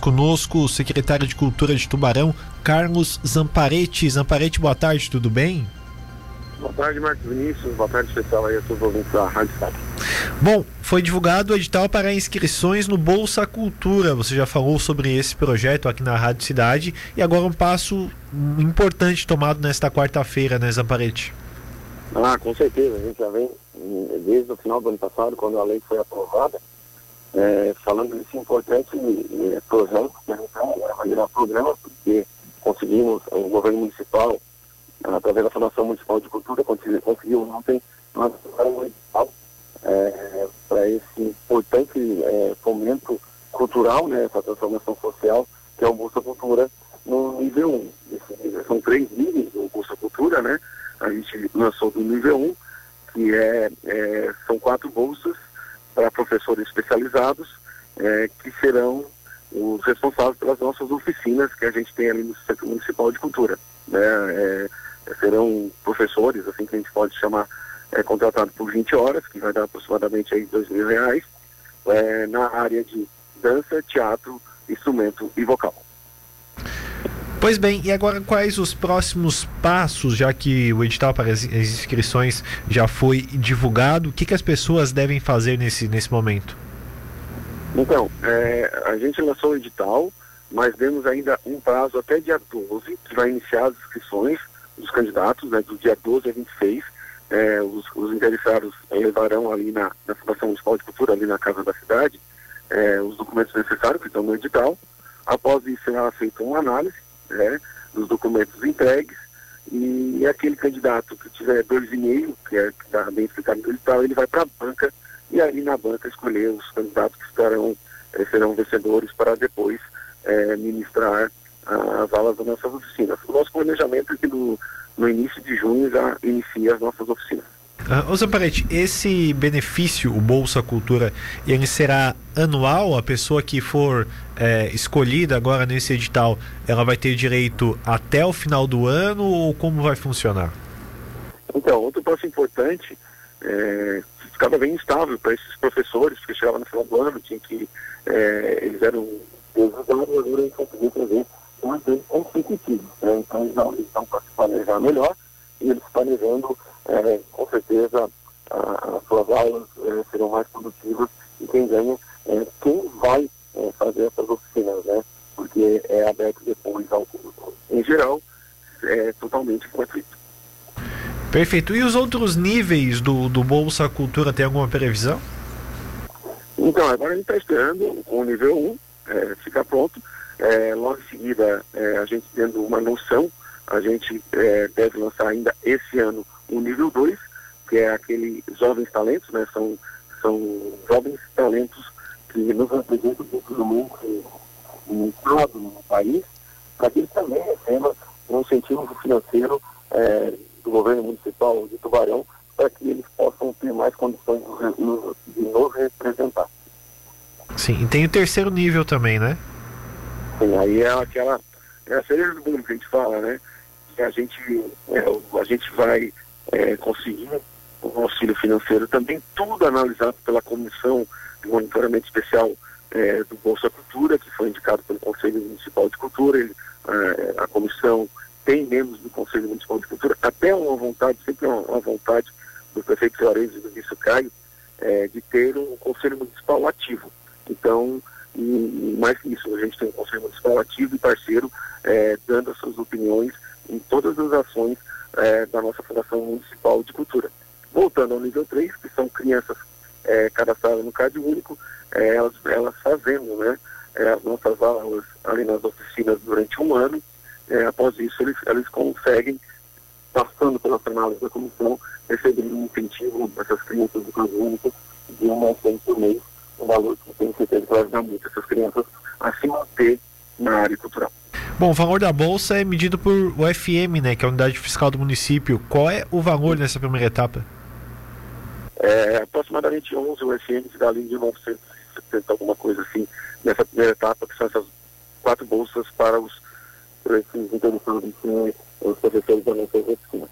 Conosco o secretário de Cultura de Tubarão, Carlos Zamparete. Zamparete, boa tarde, tudo bem? Boa tarde, Marcos Vinícius. Boa tarde especial aí a todos os ouvintes da Rádio Estado. Bom, foi divulgado o edital para inscrições no Bolsa Cultura. Você já falou sobre esse projeto aqui na Rádio Cidade e agora um passo importante tomado nesta quarta-feira, né, Zamparete? Ah, com certeza. A gente já vem desde o final do ano passado, quando a lei foi aprovada, é, falando desse importante é, projeto que a gente vai programa, porque conseguimos, o governo municipal, através da Fundação Municipal de Cultura, conseguiu, conseguiu ontem uma municipal é, para esse importante é, fomento cultural, né, essa transformação social, que é o Bolsa Cultura no nível 1. Esse, são três níveis do Bolsa Cultura, né? A gente lançou do nível 1, que é, é são quatro bolsas para professores especializados, é, que serão os responsáveis pelas nossas oficinas que a gente tem ali no Centro Municipal de Cultura. Né? É, serão professores, assim que a gente pode chamar, é, contratados por 20 horas, que vai dar aproximadamente aí dois mil reais, é, na área de dança, teatro, instrumento e vocal. Pois bem, e agora quais os próximos passos, já que o edital para as inscrições já foi divulgado? O que, que as pessoas devem fazer nesse, nesse momento? Então, é, a gente lançou o edital, mas demos ainda um prazo até dia 12, que vai iniciar as inscrições dos candidatos, né, do dia 12 a 26. É, os, os interessados levarão ali na, na Fundação Municipal de Cultura, ali na Casa da Cidade, é, os documentos necessários que estão no edital. Após isso, será feita uma análise né, dos documentos entregues e aquele candidato que tiver dois e meio, que é que está bem explicado no edital, ele vai para a banca e ali na banca escolher os candidatos que estarão, eh, serão vencedores para depois eh, ministrar as aulas das nossas oficinas. O nosso planejamento é que no, no início de junho já inicia as nossas oficinas. Uh, Ô Zamparete, esse benefício, o Bolsa Cultura, ele será anual? A pessoa que for é, escolhida agora nesse edital, ela vai ter direito até o final do ano ou como vai funcionar? Então, outro passo importante, é, ficava bem instável para esses professores, que chegavam no final do ano, tinha que, é, eles eram agora eles conseguiram trazer um evento consecutivo. Né? Então, eles estão para se planejar melhor e eles planejando é, com certeza a, as suas aulas é, serão mais produtivas e quem ganha é quem vai é, fazer essas oficinas, né? Porque é aberto depois ao público. Em geral, é totalmente gratuito. Perfeito. E os outros níveis do, do Bolsa Cultura, tem alguma previsão? Então, agora a gente está esperando o nível 1 é, ficar pronto. É, logo em seguida, é, a gente tendo uma noção, a gente é, deve lançar ainda esse ano o nível 2, que é aquele jovens talentos, né? São, são jovens talentos que nos representam culturalmente no Estado, no país, para que eles também recebam um incentivo financeiro é, do governo municipal de Tubarão, para que eles possam ter mais condições de nos representar. Sim, e tem o terceiro nível também, né? Sim, aí é aquela, é a cereja do bolo que a gente fala, né? Que a gente, é, a gente vai é, conseguir um auxílio financeiro também, tudo analisado pela Comissão de Monitoramento Especial é, do Bolsa Cultura, que foi indicado pelo Conselho Municipal de Cultura. Ele, é, a comissão tem membros do Conselho Municipal de Cultura, até uma vontade, sempre uma, uma vontade do prefeito Juarez e do vice Caio, é, de ter um Conselho Municipal ativo. Então, e, e, mais que isso, a gente tem um Conselho Municipal ativo e parceiro, é, dando as suas opiniões em todas as ações é, da nossa Fundação Municipal de Cultura. Voltando ao nível 3, que são crianças é, cadastradas no CAD único, é, elas, elas fazendo né, é, as nossas aulas ali nas oficinas durante um ano, é, após isso eles, eles conseguem, passando pela análise da comissão, receber um incentivo essas crianças do CAD único de uma cem por mês, um valor que tem certeza que vai ajudar muito essas crianças a se manter na área cultural. Bom, o valor da bolsa é medido por UFM, né, que é a unidade fiscal do município. Qual é o valor nessa primeira etapa? É aproximadamente 11 UFM, que dá ali de 970, alguma coisa assim, nessa primeira etapa, que são essas quatro bolsas para os, para esses interessados, os professores da nossa oficina.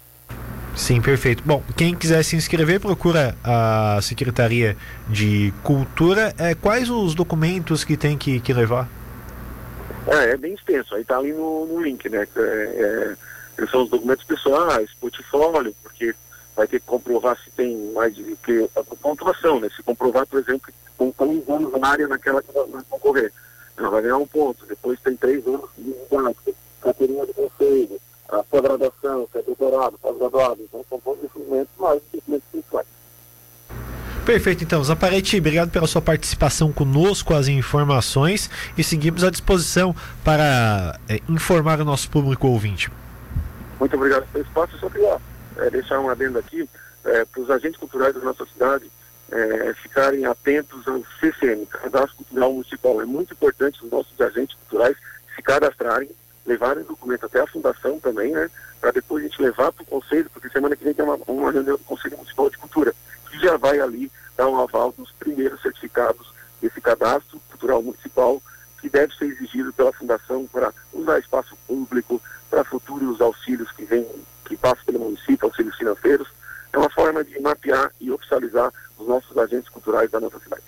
Sim, perfeito. Bom, quem quiser se inscrever, procura a Secretaria de Cultura. É, quais os documentos que tem que, que levar? É, é bem extenso, aí está ali no, no, link, né? É, é, são os documentos pessoais, portfólio, porque vai ter que comprovar se tem mais de que a pontuação, né? Se comprovar, por exemplo, com três anos na área naquela que vai concorrer, ela vai ganhar um ponto. Depois tem três anos de didática, carteirinha de conselho, a sua graduação, se é doutorado, pós-graduado. Então são pontos de documentos mais documentos pessoais. Perfeito, então. Zaparete, obrigado pela sua participação conosco, as informações e seguimos à disposição para é, informar o nosso público ouvinte. Muito obrigado pelo espaço. Só queria é, deixar uma adenda aqui é, para os agentes culturais da nossa cidade é, ficarem atentos ao CCM, Cadastro Cultural Municipal. É muito importante os nossos agentes culturais se cadastrarem, levarem documento até a fundação também, né? Para depois a gente levar para o conselho, porque semana que vem tem uma, uma reunião do Conselho Municipal de Cultura que já vai ali dar um aval dos primeiros certificados desse cadastro cultural municipal que deve ser exigido pela Fundação para usar espaço público, para futuros auxílios que vêm, que passam pelo município, auxílios financeiros. É uma forma de mapear e oficializar os nossos agentes culturais da nossa cidade.